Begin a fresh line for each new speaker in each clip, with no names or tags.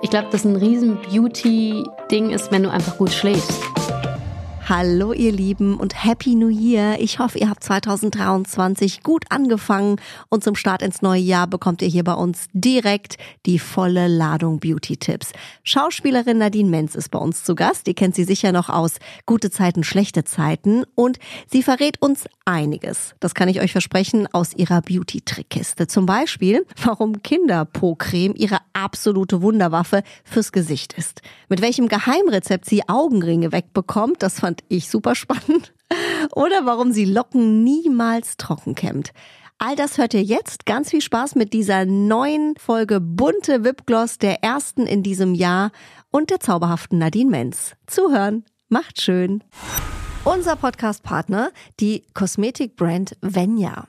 Ich glaube, dass ein riesen Beauty-Ding ist, wenn du einfach gut schläfst.
Hallo ihr Lieben und Happy New Year. Ich hoffe, ihr habt 2023 gut angefangen und zum Start ins neue Jahr bekommt ihr hier bei uns direkt die volle Ladung Beauty-Tipps. Schauspielerin Nadine Menz ist bei uns zu Gast. Ihr kennt sie sicher noch aus Gute Zeiten, schlechte Zeiten und sie verrät uns einiges. Das kann ich euch versprechen aus ihrer Beauty-Trickkiste. Zum Beispiel, warum Kinderpo-Creme ihre absolute Wunderwaffe fürs Gesicht ist. Mit welchem Geheimrezept sie Augenringe wegbekommt, das fand fand ich super spannend. Oder warum sie Locken niemals trocken kämmt. All das hört ihr jetzt. Ganz viel Spaß mit dieser neuen Folge bunte Wipgloss, der ersten in diesem Jahr und der zauberhaften Nadine Menz. Zuhören. Macht schön. Unser Podcast-Partner, die Kosmetikbrand Venya.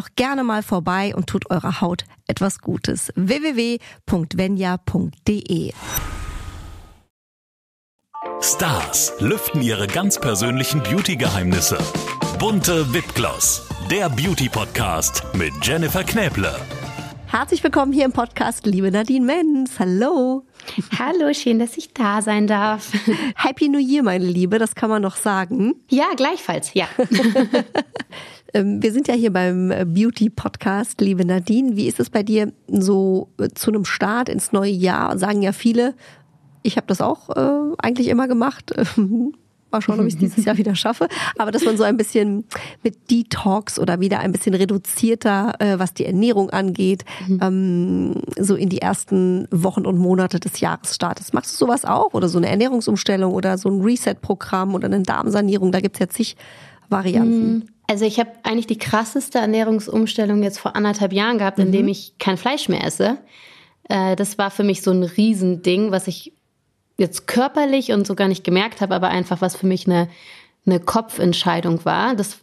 doch gerne mal vorbei und tut eurer Haut etwas Gutes. www.venya.de
Stars lüften ihre ganz persönlichen Beauty-Geheimnisse. Bunte Wipgloss, der Beauty-Podcast mit Jennifer Knäble.
Herzlich willkommen hier im Podcast, liebe Nadine Menz. Hallo.
Hallo, schön, dass ich da sein darf.
Happy New Year, meine Liebe, das kann man noch sagen.
Ja, gleichfalls, ja.
Ähm, wir sind ja hier beim äh, Beauty Podcast, liebe Nadine. Wie ist es bei dir so äh, zu einem Start ins neue Jahr? Sagen ja viele, ich habe das auch äh, eigentlich immer gemacht. Mal schauen, ob ich es dieses Jahr wieder schaffe. Aber dass man so ein bisschen mit Detox oder wieder ein bisschen reduzierter, äh, was die Ernährung angeht, mhm. ähm, so in die ersten Wochen und Monate des Jahres startet. Machst du sowas auch? Oder so eine Ernährungsumstellung oder so ein Reset-Programm oder eine Darmsanierung? Da gibt's ja zig Varianten.
Also ich habe eigentlich die krasseste Ernährungsumstellung jetzt vor anderthalb Jahren gehabt, mhm. indem ich kein Fleisch mehr esse. Äh, das war für mich so ein Riesending, was ich jetzt körperlich und so gar nicht gemerkt habe, aber einfach was für mich eine, eine Kopfentscheidung war. Das,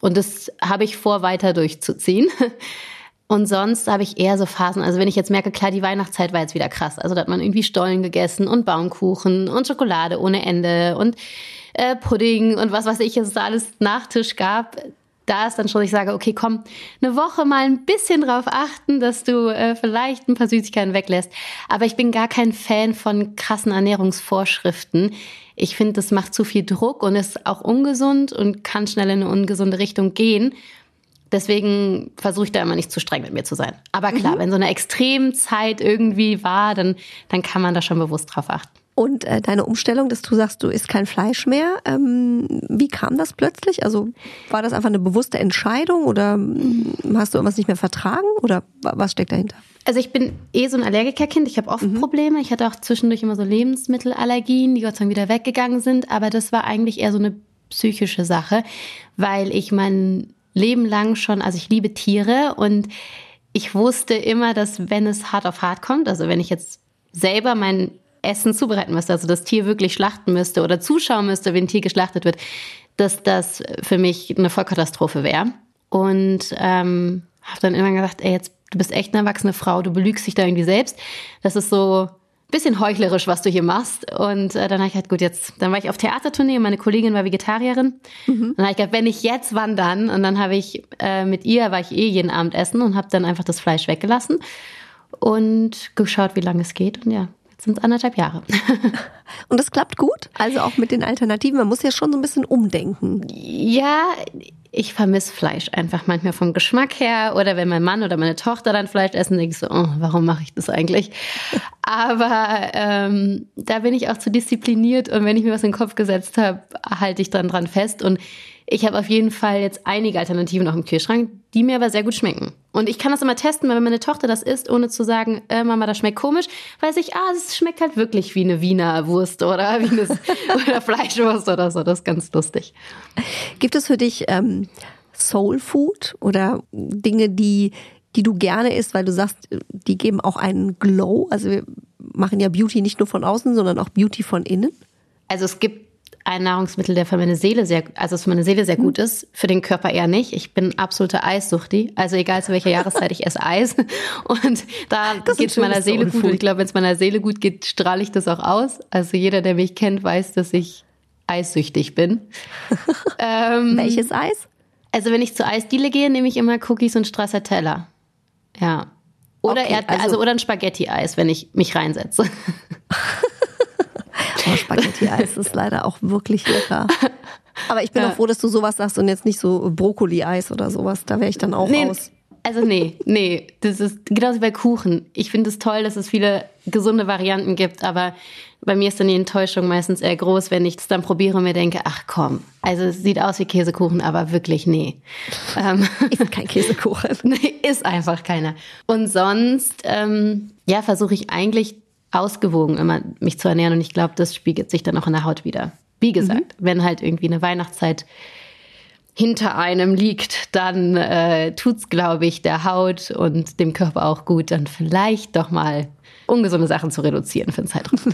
und das habe ich vor, weiter durchzuziehen. Und sonst habe ich eher so Phasen, also wenn ich jetzt merke, klar, die Weihnachtszeit war jetzt wieder krass. Also da hat man irgendwie Stollen gegessen und Baumkuchen und Schokolade ohne Ende und äh, Pudding und was weiß ich, es alles Nachtisch gab da ist dann schon, ich sage, okay, komm, eine Woche mal ein bisschen drauf achten, dass du äh, vielleicht ein paar Süßigkeiten weglässt. Aber ich bin gar kein Fan von krassen Ernährungsvorschriften. Ich finde, das macht zu viel Druck und ist auch ungesund und kann schnell in eine ungesunde Richtung gehen. Deswegen versuche ich da immer nicht zu streng mit mir zu sein. Aber klar, mhm. wenn so eine Extremzeit irgendwie war, dann, dann kann man da schon bewusst drauf achten.
Und äh, deine Umstellung, dass du sagst, du isst kein Fleisch mehr, ähm, wie kam das plötzlich? Also war das einfach eine bewusste Entscheidung oder ähm, hast du irgendwas nicht mehr vertragen oder was steckt dahinter?
Also ich bin eh so ein Allergikerkind. Ich habe oft mhm. Probleme. Ich hatte auch zwischendurch immer so Lebensmittelallergien, die Gott sei Dank wieder weggegangen sind. Aber das war eigentlich eher so eine psychische Sache, weil ich mein Leben lang schon, also ich liebe Tiere und ich wusste immer, dass wenn es hart auf hart kommt, also wenn ich jetzt selber mein Essen zubereiten müsste, also das Tier wirklich schlachten müsste oder zuschauen müsste, wie ein Tier geschlachtet wird, dass das für mich eine Vollkatastrophe wäre. Und ähm, habe dann immer gesagt, ey, jetzt du bist echt eine erwachsene Frau, du belügst dich da irgendwie selbst. Das ist so bisschen heuchlerisch, was du hier machst. Und äh, dann habe ich halt, gut, jetzt, dann war ich auf Theatertournee und meine Kollegin war Vegetarierin. Mhm. Und dann habe ich gedacht, wenn ich jetzt, wann dann? Und dann habe ich äh, mit ihr, war ich eh jeden Abend essen und habe dann einfach das Fleisch weggelassen und geschaut, wie lange es geht. Und ja, sind es anderthalb Jahre.
Und es klappt gut? Also auch mit den Alternativen. Man muss ja schon so ein bisschen umdenken.
Ja, ich vermisse Fleisch einfach manchmal vom Geschmack her. Oder wenn mein Mann oder meine Tochter dann Fleisch essen, denke ich so, oh, warum mache ich das eigentlich? Aber ähm, da bin ich auch zu diszipliniert und wenn ich mir was in den Kopf gesetzt habe, halte ich dann dran fest. Und ich habe auf jeden Fall jetzt einige Alternativen noch im Kühlschrank, die mir aber sehr gut schmecken. Und ich kann das immer testen, weil wenn meine Tochter das isst, ohne zu sagen, äh, Mama, das schmeckt komisch, weiß ich, ah, es schmeckt halt wirklich wie eine Wiener Wurst oder wie eine oder Fleischwurst oder so. Das ist ganz lustig.
Gibt es für dich ähm, Soul Food oder Dinge, die die du gerne isst, weil du sagst, die geben auch einen Glow. Also wir machen ja Beauty nicht nur von außen, sondern auch Beauty von innen.
Also es gibt ein Nahrungsmittel, der für meine Seele sehr, also für meine Seele sehr gut ist, für den Körper eher nicht. Ich bin absolute Eissuchti. Also egal zu welcher Jahreszeit ich esse Eis. Und da geht es meiner Seele gut. Und ich glaube, wenn es meiner Seele gut geht, strahle ich das auch aus. Also jeder, der mich kennt, weiß, dass ich eissüchtig bin.
ähm, Welches Eis?
Also wenn ich zur Eisdiele gehe, nehme ich immer Cookies und Stracciatella. Ja. Oder okay, Erdbe also, also oder ein Spaghetti-Eis, wenn ich mich reinsetze.
oh, Spaghetti-Eis ist leider auch wirklich lecker. Aber ich bin ja. auch froh, dass du sowas sagst und jetzt nicht so Brokkoli-Eis oder sowas. Da wäre ich dann auch nee, raus.
Also nee, nee, das ist genauso wie bei Kuchen. Ich finde es toll, dass es viele gesunde Varianten gibt, aber bei mir ist dann die Enttäuschung meistens eher groß, wenn ich es dann probiere und mir denke, ach komm, also es sieht aus wie Käsekuchen, aber wirklich nee.
Ähm, ist kein Käsekuchen.
nee, ist einfach keiner. Und sonst, ähm, ja, versuche ich eigentlich ausgewogen immer mich zu ernähren und ich glaube, das spiegelt sich dann auch in der Haut wieder. Wie gesagt, mhm. wenn halt irgendwie eine Weihnachtszeit hinter einem liegt, dann äh, tut's, glaube ich, der Haut und dem Körper auch gut, dann vielleicht doch mal ungesunde Sachen zu reduzieren für den Zeitraum.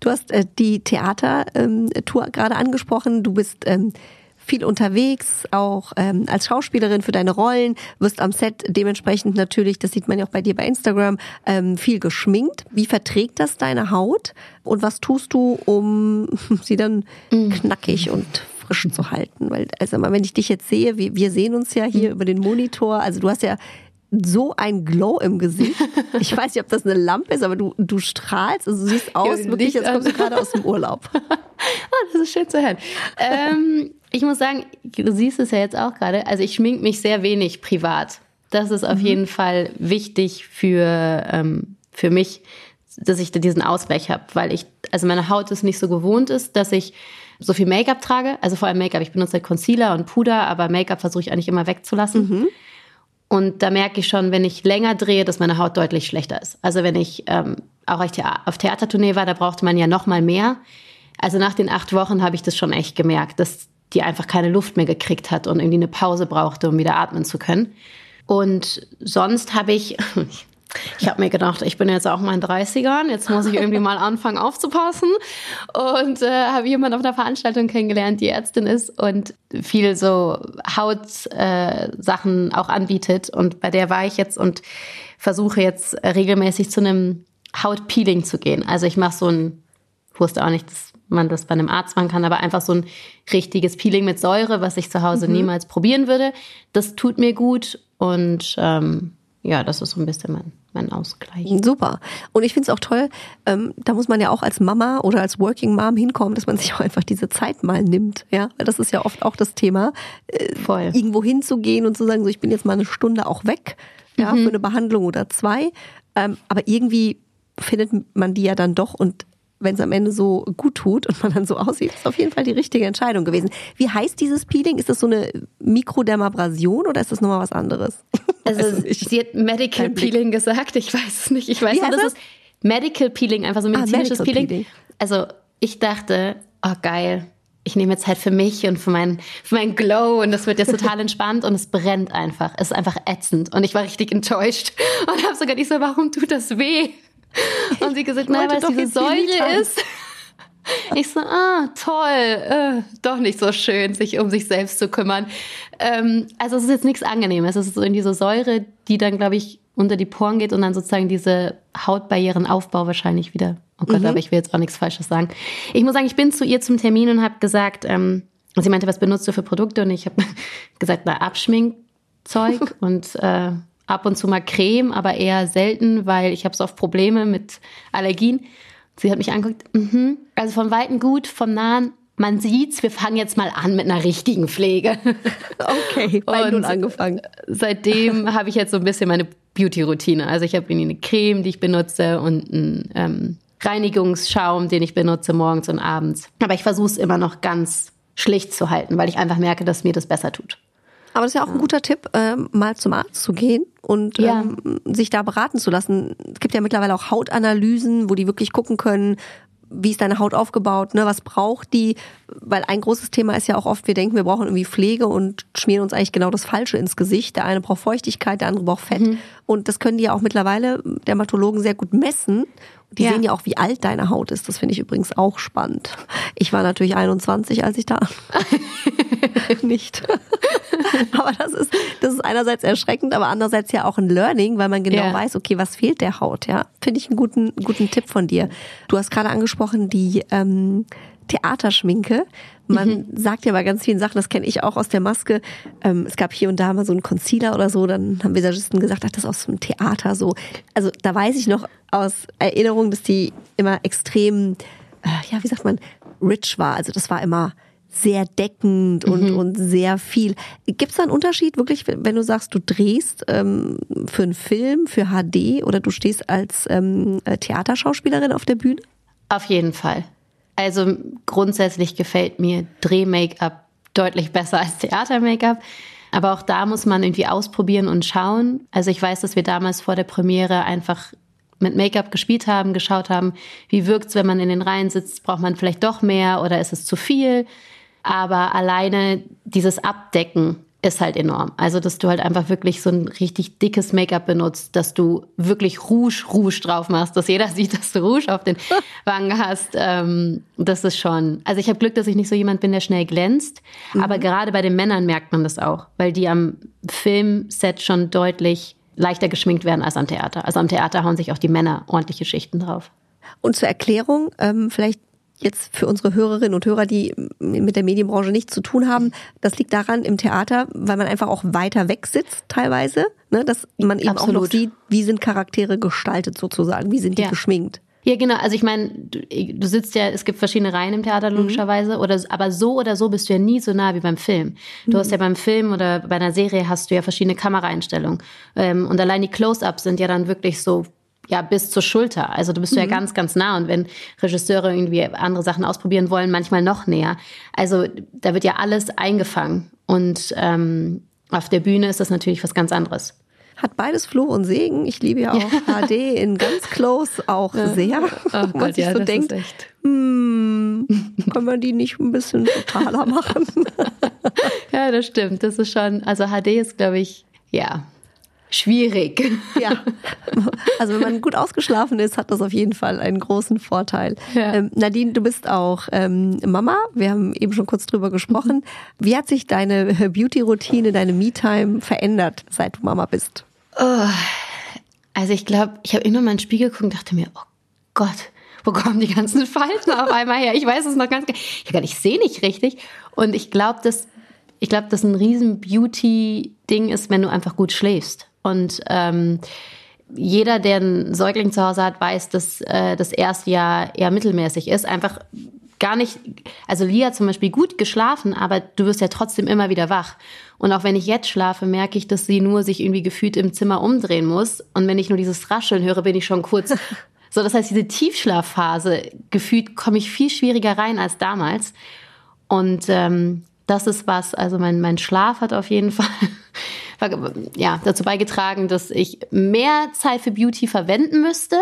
Du hast äh, die Theatertour ähm, gerade angesprochen. Du bist ähm, viel unterwegs, auch ähm, als Schauspielerin für deine Rollen, wirst am Set dementsprechend natürlich, das sieht man ja auch bei dir bei Instagram, ähm, viel geschminkt. Wie verträgt das deine Haut? Und was tust du, um sie dann mhm. knackig und frisch zu halten? Weil, also wenn ich dich jetzt sehe, wir, wir sehen uns ja hier mhm. über den Monitor, also du hast ja so ein Glow im Gesicht. Ich weiß nicht, ob das eine Lampe ist, aber du, du strahlst, also du siehst aus, ja, wirklich, als kommst du gerade aus dem Urlaub.
oh, das ist schön zu hören. ähm, ich muss sagen, du siehst es ja jetzt auch gerade, also ich schmink mich sehr wenig privat. Das ist auf mhm. jeden Fall wichtig für, ähm, für mich, dass ich diesen Ausgleich habe, weil ich, also meine Haut es nicht so gewohnt ist, dass ich so viel Make-up trage. Also vor allem Make-up. Ich benutze halt Concealer und Puder, aber Make-up versuche ich eigentlich immer wegzulassen. Mhm. Und da merke ich schon, wenn ich länger drehe, dass meine Haut deutlich schlechter ist. Also wenn ich ähm, auch auf Theatertournee war, da brauchte man ja noch mal mehr. Also nach den acht Wochen habe ich das schon echt gemerkt, dass die einfach keine Luft mehr gekriegt hat und irgendwie eine Pause brauchte, um wieder atmen zu können. Und sonst habe ich, Ich habe mir gedacht, ich bin jetzt auch mal in 30ern, jetzt muss ich irgendwie mal anfangen aufzupassen. Und äh, habe jemanden auf einer Veranstaltung kennengelernt, die Ärztin ist und viel so Hautsachen äh, auch anbietet. Und bei der war ich jetzt und versuche jetzt regelmäßig zu einem Hautpeeling zu gehen. Also ich mache so ein, ich wusste auch nicht, dass man das bei einem Arzt machen kann, aber einfach so ein richtiges Peeling mit Säure, was ich zu Hause mhm. niemals probieren würde. Das tut mir gut und ähm, ja, das ist so ein bisschen mein, mein Ausgleich.
Super. Und ich finde es auch toll, ähm, da muss man ja auch als Mama oder als Working Mom hinkommen, dass man sich auch einfach diese Zeit mal nimmt. Ja, weil das ist ja oft auch das Thema, äh, Voll. irgendwo hinzugehen und zu sagen, so ich bin jetzt mal eine Stunde auch weg, ja, mhm. für eine Behandlung oder zwei. Ähm, aber irgendwie findet man die ja dann doch und wenn es am Ende so gut tut und man dann so aussieht, ist auf jeden Fall die richtige Entscheidung gewesen. Wie heißt dieses Peeling? Ist das so eine Mikrodermabrasion oder ist das nochmal was anderes?
Also sie hat Medical Peeling gesagt, ich weiß es nicht. Ich weiß nur, das ist Medical Peeling, einfach so ah, medizinisches ah, Peeling. Peeling. Also ich dachte, oh geil, ich nehme jetzt halt für mich und für meinen für mein Glow und das wird jetzt total entspannt und es brennt einfach. Es ist einfach ätzend und ich war richtig enttäuscht und habe sogar nicht so, warum tut das weh? Und sie gesagt, nein, weil es diese Säure ist. Ich so, ah, toll, äh, doch nicht so schön, sich um sich selbst zu kümmern. Ähm, also es ist jetzt nichts Angenehmes. Es ist so in diese Säure, die dann, glaube ich, unter die Poren geht und dann sozusagen diese Hautbarrierenaufbau wahrscheinlich wieder. Oh Gott, mhm. aber ich will jetzt auch nichts Falsches sagen. Ich muss sagen, ich bin zu ihr zum Termin und habe gesagt, ähm, sie meinte, was benutzt du für Produkte? Und ich habe gesagt, na, Abschminkzeug und äh, ab und zu mal Creme, aber eher selten, weil ich habe so oft Probleme mit Allergien. Sie hat mich angeguckt, mhm. also von Weitem gut, vom Nahen, man sieht's, wir fangen jetzt mal an mit einer richtigen Pflege.
Okay, bei nun angefangen.
Seitdem habe ich jetzt so ein bisschen meine Beauty-Routine. Also ich habe eine Creme, die ich benutze und einen ähm, Reinigungsschaum, den ich benutze morgens und abends. Aber ich versuche es immer noch ganz schlicht zu halten, weil ich einfach merke, dass mir das besser tut.
Aber das ist ja auch ein guter Tipp, ähm, mal zum Arzt zu gehen und
Ja.
ähm, sich da beraten zu lassen. Es gibt ja mittlerweile auch Hautanalysen, wo die wirklich gucken können, wie ist deine Haut aufgebaut, ne, was braucht die? Weil ein großes Thema ist ja auch oft, wir denken, wir brauchen irgendwie Pflege und schmieren uns eigentlich genau das Falsche ins Gesicht. Der eine braucht Feuchtigkeit, der andere braucht Fett.
Mhm.
Und das können die ja auch mittlerweile Dermatologen sehr gut messen. Die
Ja.
sehen ja auch, wie alt deine Haut ist. Das finde ich übrigens auch spannend. Ich war natürlich 21, als ich da nicht. aber das ist, das ist einerseits erschreckend, aber andererseits ja auch ein Learning, weil man genau
Ja.
weiß, okay, was fehlt der Haut, ja. Finde ich einen guten, guten Tipp von dir. Du hast gerade angesprochen, die ähm, Theaterschminke. Man
Mhm.
sagt ja bei ganz vielen Sachen, das kenne ich auch aus der Maske. Ähm, es gab hier und da mal so einen Concealer oder so, dann haben Visagisten gesagt, ach, das ist aus dem Theater so. Also da weiß ich noch aus Erinnerung, dass die immer extrem, äh, ja, wie sagt man, rich war. Also das war immer sehr deckend und,
Mhm.
und sehr viel. Gibt es da einen Unterschied wirklich, wenn du sagst, du drehst ähm, für einen Film, für HD oder du stehst als ähm, äh, Theaterschauspielerin auf der Bühne?
Auf jeden Fall. Also grundsätzlich gefällt mir Dreh-Make-up deutlich besser als Theater-Make-up. Aber auch da muss man irgendwie ausprobieren und schauen. Also ich weiß, dass wir damals vor der Premiere einfach mit Make-up gespielt haben, geschaut haben, wie wirkt's, wenn man in den Reihen sitzt, braucht man vielleicht doch mehr oder ist es zu viel? Aber alleine dieses Abdecken ist halt enorm. Also, dass du halt einfach wirklich so ein richtig dickes Make-up benutzt, dass du wirklich Rouge, Rouge drauf machst, dass jeder sieht, dass du Rouge auf den Wangen hast. Ähm, das ist schon. Also, ich habe Glück, dass ich nicht so jemand bin, der schnell glänzt. Aber gerade bei den Männern merkt man das auch, weil die am Filmset schon deutlich leichter geschminkt werden als am Theater. Also am Theater hauen sich auch die Männer ordentliche Schichten drauf.
Und zur Erklärung, ähm, vielleicht jetzt für unsere Hörerinnen und Hörer, die mit der Medienbranche nichts zu tun haben, das liegt daran im Theater, weil man einfach auch weiter weg sitzt teilweise, ne, dass man eben auch noch
Absolut.
sieht, wie sind Charaktere gestaltet sozusagen, wie sind die
Ja.
geschminkt.
Ja, genau. Also ich meine, du, du sitzt ja, es gibt verschiedene Reihen im Theater logischerweise, oder aber so oder so bist du ja nie so nah wie beim Film. Du hast ja beim Film oder bei einer Serie hast du ja verschiedene Kameraeinstellungen. Ähm, und allein die Close-ups sind ja dann wirklich so ja bis zur Schulter. Also du bist ja ganz, ganz nah. Und wenn Regisseure irgendwie andere Sachen ausprobieren wollen, manchmal noch näher. Also da wird ja alles eingefangen. Und ähm, auf der Bühne ist das natürlich was ganz anderes.
Hat beides Fluch und Segen. Ich liebe ja auch HD in ganz close auch sehr. wo man sich so denkt,
echt.
hm, können wir die nicht ein bisschen totaler machen?
Ja, das stimmt. Das ist schon, also HD ist, glaube ich, ja, schwierig.
Ja. Also wenn man gut ausgeschlafen ist, hat das auf jeden Fall einen großen Vorteil.
Ja.
Ähm, Nadine, du bist auch ähm, Mama. Wir haben eben schon kurz drüber gesprochen. Wie hat sich deine Beauty-Routine, deine Me-Time verändert, seit du Mama bist?
Also ich glaube, ich habe immer mal in den Spiegel geguckt und dachte mir, oh Gott, wo kommen die ganzen Falten auf einmal her? Ich weiß es noch ganz, nicht- ich sehe nicht richtig. Und ich glaube, dass ich glaube, dass ein riesen Beauty-Ding ist, wenn du einfach gut schläfst. Und ähm, jeder, der einen Säugling zu Hause hat, weiß, dass äh, das erste Jahr eher mittelmäßig ist. Einfach gar nicht, also Lia hat zum Beispiel gut geschlafen, aber du wirst ja trotzdem immer wieder wach. Und auch wenn ich jetzt schlafe, merke ich, dass sie nur sich irgendwie gefühlt im Zimmer umdrehen muss. Und wenn ich nur dieses Rascheln höre, bin ich schon kurz. So, das heißt, diese Tiefschlafphase, gefühlt komme ich viel schwieriger rein als damals. Und ähm, das ist was, also mein, mein Schlaf hat auf jeden Fall ja, dazu beigetragen, dass ich mehr Zeit für Beauty verwenden müsste.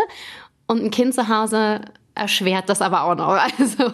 Und ein Kind zu Hause erschwert das aber auch noch. Also,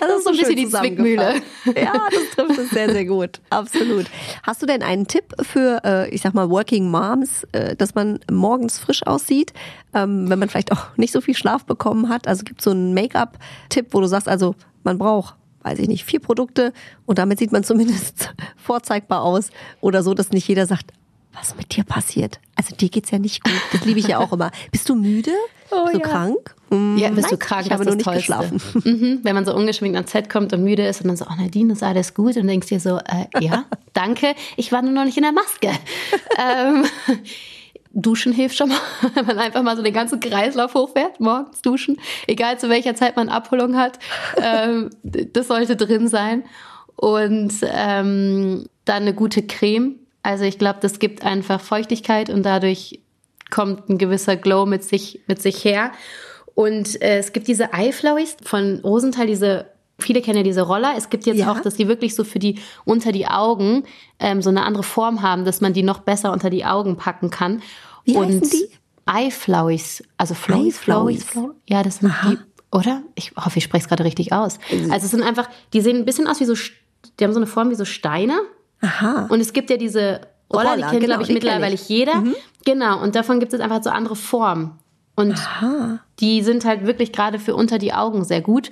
das, ist so ein bisschen die Zwickmühle.
Ja, das trifft es sehr, sehr gut. Absolut. Hast du denn einen Tipp für, äh, ich sag mal, Working Moms, äh, dass man morgens frisch aussieht, ähm, wenn man vielleicht auch nicht so viel Schlaf bekommen hat? Also gibt es so einen Make-up-Tipp, wo du sagst, also man braucht weiß ich nicht, vier Produkte und damit sieht man zumindest vorzeigbar aus oder so, dass nicht jeder sagt, was mit dir passiert. Also dir geht's ja nicht gut. Das liebe ich ja auch immer. Bist du müde?
Oh,
so
ja.
krank? Hm,
Ja, bist
nein,
du krank,
Ich habe nur nicht
Tollste.
geschlafen.
Mhm. Wenn man so ungeschminkt ans Set kommt und müde ist und dann so, oh Nadine, ist alles gut? Und denkst dir so, äh, ja, danke, ich war nur noch nicht in der Maske. ähm, Duschen hilft schon mal, wenn man einfach mal so den ganzen Kreislauf hochfährt, morgens duschen, egal zu welcher Zeit man Abholung hat. Ähm, das sollte drin sein. Und ähm, dann eine gute Creme. Also ich glaube, das gibt einfach Feuchtigkeit und dadurch kommt ein gewisser Glow mit sich, mit sich her. Und äh, es gibt diese Eyeflowies von Rosenthal, diese Viele kennen ja diese Roller. Es gibt jetzt
Ja.
auch, dass die wirklich so für die unter die Augen ähm, so eine andere Form haben, dass man die noch besser unter die Augen packen kann.
Wie
Und
heißen die?
Also Flowies. Flowies. Ja, das sind die, oder? Ich hoffe, ich spreche es gerade richtig aus. Also es sind einfach, die sehen ein bisschen aus wie so, die haben so eine Form wie so Steine.
Aha.
Und es gibt ja diese Roller, die
Roller,
kennt,
genau,
glaube ich,
die
mittlerweile
ich.
jeder. Genau, und davon gibt es einfach so andere Formen. Und die sind halt wirklich gerade für unter die Augen sehr gut.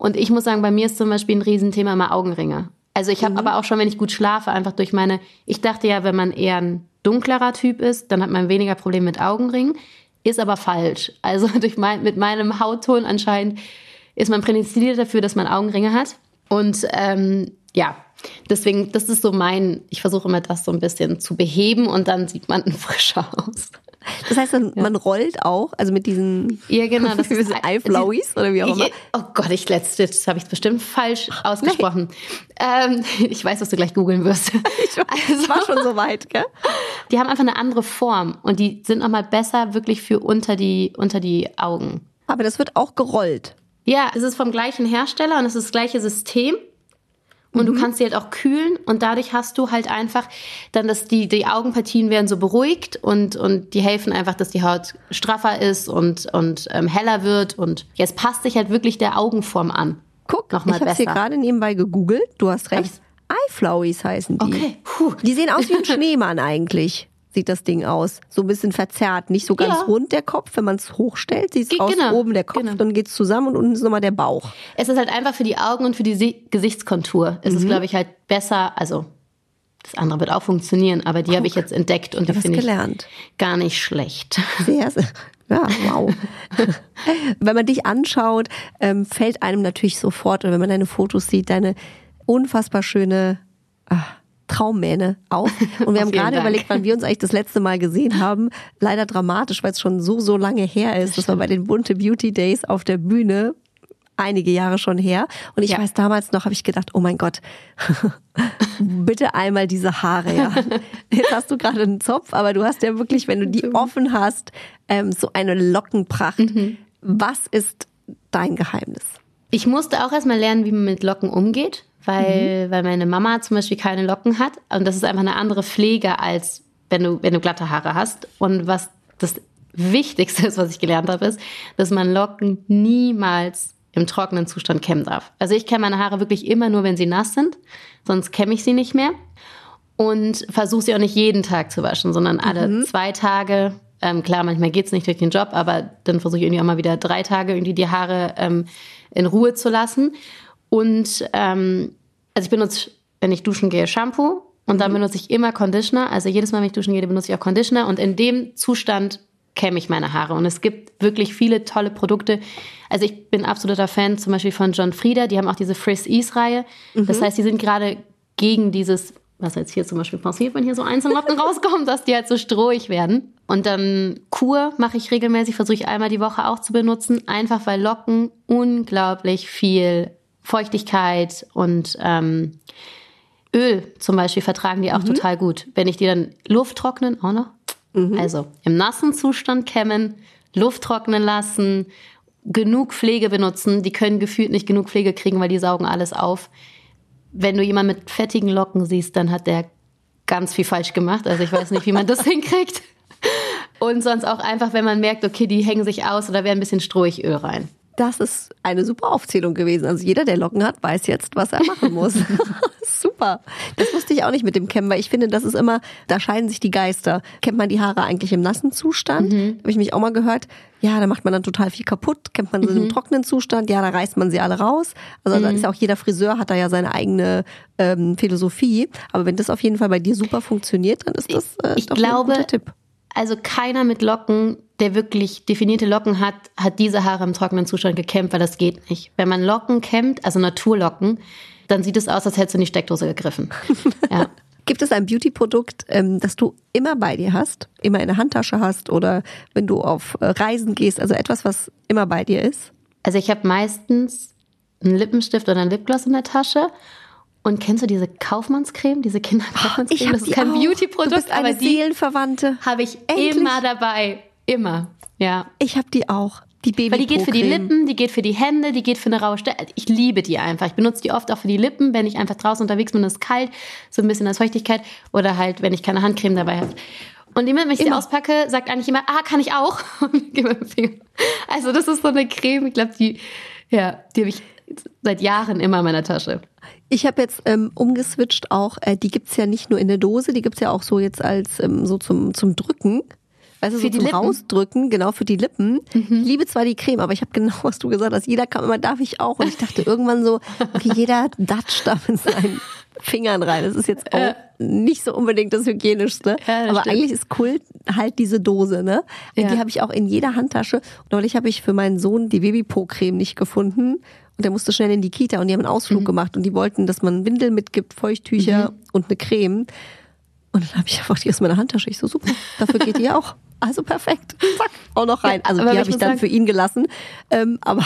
Und ich muss sagen, bei mir ist zum Beispiel ein Riesenthema immer Augenringe. Also ich habe aber auch schon, wenn ich gut schlafe, einfach durch meine, ich dachte ja, wenn man eher ein dunklerer Typ ist, dann hat man weniger Probleme mit Augenringen. Ist aber falsch. Also durch mein, mit meinem Hautton anscheinend ist man prädestiniert dafür, dass man Augenringe hat. Und ähm, ja, deswegen, das ist so mein, ich versuche immer das so ein bisschen zu beheben und dann sieht man frischer aus.
Das heißt, man rollt auch, also mit diesen
Ja, genau. Das
Diese Eyeflowies oder wie auch immer.
Ich, oh Gott, ich letzte, jetzt habe ich es bestimmt falsch ausgesprochen. Ähm, ich weiß, was du gleich googeln wirst.
Das war schon so weit, gell?
Die haben einfach eine andere Form und die sind nochmal besser wirklich für unter die, unter die Augen.
Aber das wird auch gerollt.
Ja, es ist vom gleichen Hersteller und es ist das gleiche System. Und du kannst sie halt auch kühlen und dadurch hast du halt einfach dann, dass die, die Augenpartien werden so beruhigt und, und die helfen einfach, dass die Haut straffer ist und, und ähm, heller wird und jetzt passt sich halt wirklich der Augenform an.
Guck,
Noch mal
ich habe hier gerade nebenbei gegoogelt. Du hast recht. Eyeflowies heißen die.
Okay, puh.
Die sehen aus wie ein Schneemann eigentlich. Sieht das Ding aus. So ein bisschen verzerrt. Nicht so ganz
Ja.
rund der Kopf. Wenn man es hochstellt, sieht es
Ge-
aus
genau,
oben der Kopf,
genau.
dann geht's zusammen und unten ist nochmal der Bauch.
Es ist halt einfach für die Augen und für die Se Gesichtskontur. Es
Mhm.
ist, glaube ich, halt besser, also das andere wird auch funktionieren, aber die habe ich jetzt entdeckt und die finde ich
gelernt.
gar nicht schlecht.
Sehr, sehr ja, wow. wenn man dich anschaut, ähm, fällt einem natürlich sofort, oder wenn man deine Fotos sieht, deine unfassbar schöne ah, Traummähne auf. Und wir haben gerade
Dank.
überlegt, wann wir uns eigentlich das letzte Mal gesehen haben. Leider dramatisch, weil es schon so, so lange her ist. Das war bei den Bunte Beauty Days auf der Bühne. Einige Jahre schon her. Und ich
Ja.
weiß damals noch, habe ich gedacht, oh mein Gott, bitte einmal diese Haare, ja. Jetzt hast du gerade einen Zopf, aber du hast ja wirklich, wenn du die offen hast, ähm, so eine Lockenpracht.
Mhm.
Was ist dein Geheimnis?
Ich musste auch erstmal lernen, wie man mit Locken umgeht, weil,
Mhm.
weil meine Mama zum Beispiel keine Locken hat. Und das ist einfach eine andere Pflege, als wenn du, wenn du glatte Haare hast. Und was das Wichtigste ist, was ich gelernt habe, ist, dass man Locken niemals im trockenen Zustand kämmen darf. Also ich kämme meine Haare wirklich immer nur, wenn sie nass sind, sonst kämme ich sie nicht mehr. Und versuche sie auch nicht jeden Tag zu waschen, sondern alle zwei Tage. Ähm, klar, manchmal geht's nicht durch den Job, aber dann versuche ich irgendwie auch mal wieder drei Tage irgendwie die Haare ähm, in Ruhe zu lassen. Und ähm, also ich benutze, wenn ich duschen gehe, Shampoo und dann benutze ich immer Conditioner. Also jedes Mal, wenn ich duschen gehe, benutze ich auch Conditioner und in dem Zustand kämme ich meine Haare. Und es gibt wirklich viele tolle Produkte. Also ich bin absoluter Fan zum Beispiel von John Frieda. Die haben auch diese Frizz Ease Reihe. Das heißt, die sind gerade gegen dieses, was jetzt hier zum Beispiel passiert, wenn hier so Einzelnocken rauskommen, dass die halt so strohig werden. Und dann Kur mache ich regelmäßig, versuche ich einmal die Woche auch zu benutzen, einfach weil Locken unglaublich viel Feuchtigkeit und ähm, Öl zum Beispiel vertragen die auch total gut. Wenn ich die dann Luft trocknen, auch noch. Also im nassen Zustand kämmen, Luft trocknen lassen, genug Pflege benutzen. Die können gefühlt nicht genug Pflege kriegen, weil die saugen alles auf. Wenn du jemanden mit fettigen Locken siehst, dann hat der ganz viel falsch gemacht. Also ich weiß nicht, wie man das hinkriegt. Und sonst auch einfach, wenn man merkt, okay, die hängen sich aus oder werden ein bisschen strohig Öl rein.
Das ist eine super Aufzählung gewesen. Also jeder, der Locken hat, weiß jetzt, was er machen muss. super. Das wusste ich auch nicht mit dem Kämmen, weil ich finde, das ist immer, da scheiden sich die Geister. Kämmt man die Haare eigentlich im nassen Zustand? Habe ich mich auch mal gehört. Ja, da macht man dann total viel kaputt. Kämmt man sie im trockenen Zustand? Ja, da reißt man sie alle raus. Also da ist ja auch jeder Friseur hat da ja seine eigene ähm, Philosophie. Aber wenn das auf jeden Fall bei dir super funktioniert, dann ist das äh,
Ich
doch
glaube,
ein guter Tipp.
Also keiner mit Locken, der wirklich definierte Locken hat, hat diese Haare im trockenen Zustand gekämmt, weil das geht nicht. Wenn man Locken kämmt, also Naturlocken, dann sieht es aus, als hättest du in die Steckdose gegriffen. Ja.
Gibt es ein Beauty-Produkt, ähm, das du immer bei dir hast, immer in der Handtasche hast oder wenn du auf äh, Reisen gehst, also etwas, was immer bei dir ist?
Also ich habe meistens einen Lippenstift oder einen Lipgloss in der Tasche. Und kennst du diese Kaufmannscreme, diese Kinderkaufmannscreme? das ist kein Beauty-Produkt, aber die
Seelenverwandte.
habe ich
Endlich.
immer dabei. Immer. Ja.
Ich habe die auch. Die Baby
Weil die geht für die Lippen, die geht für die Hände, die geht für eine raue Stelle. Ich liebe die einfach. Ich benutze die oft auch für die Lippen, wenn ich einfach draußen unterwegs bin und es ist kalt, so ein bisschen als Feuchtigkeit. Oder halt, wenn ich keine Handcreme dabei habe. Und immer, wenn ich die auspacke, sagt eigentlich immer, ah, kann ich auch? Und gib mir den Finger. Also das ist so eine Creme, ich glaube, die, ja, die habe ich seit Jahren immer in meiner Tasche.
Ich habe jetzt ähm, umgeswitcht auch, äh, die gibt's ja nicht nur in der Dose, die gibt's ja auch so jetzt als ähm, so zum, zum Drücken. Weißt du, so
Für die
zum
Lippen?
Rausdrücken, genau, für die Lippen. Ich liebe zwar die Creme, aber ich habe genau, was du gesagt hast. Jeder kam immer, darf ich auch. Und ich dachte irgendwann so, okay, jeder datscht da mit seinen Fingern rein. Das ist jetzt auch nicht so unbedingt das Hygienischste.
Ja, das
aber
stimmt.
eigentlich ist Kult halt diese Dose, ne? Und
Ja.
Die habe ich auch in jeder Handtasche. Neulich habe ich für meinen Sohn die Babypo-Creme nicht gefunden. Und der musste schnell in die Kita und die haben einen Ausflug gemacht und die wollten, dass man Windel mitgibt, Feuchttücher und eine Creme. Und dann habe ich einfach die aus meiner Handtasche. Ich so, super, dafür geht die ja auch. Also perfekt. Zack, auch noch rein.
Ja,
Also
aber
die habe ich dann
sagen-
für ihn gelassen. Ähm, aber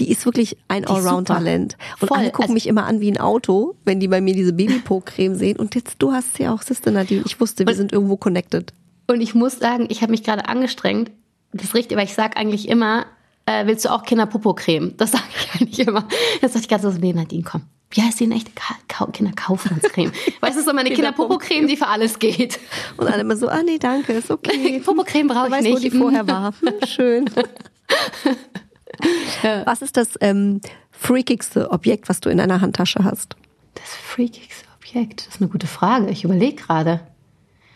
die ist wirklich ein Allround-Talent. Und
Voll.
alle gucken
Also-
mich immer an wie ein Auto, wenn die bei mir diese Babypo-Creme sehen. Und jetzt, du hast sie auch, Sister Nadine. Ich wusste, wir sind irgendwo connected.
Und ich muss sagen, ich habe mich gerade angestrengt. Das ist richtig, weil ich sage eigentlich immer, äh, willst du auch Kinderpopo-Creme? Das sage ich eigentlich immer. Jetzt dachte ich gerade so, nee, Nadine, komm. Wie heißt die Ka Ka Kinderkaufmannscreme? weißt du, so meine Kinderpopo-Creme, die für alles geht.
Und alle immer so, ah nee, danke, ist okay.
Popo-Creme brauche ich
weiß, wo
nicht.
die vorher war. Hm, Schön. Was ist das ähm, freakigste Objekt, was du in einer Handtasche hast?
Das freakigste Objekt, das ist eine gute Frage. Ich überlege gerade.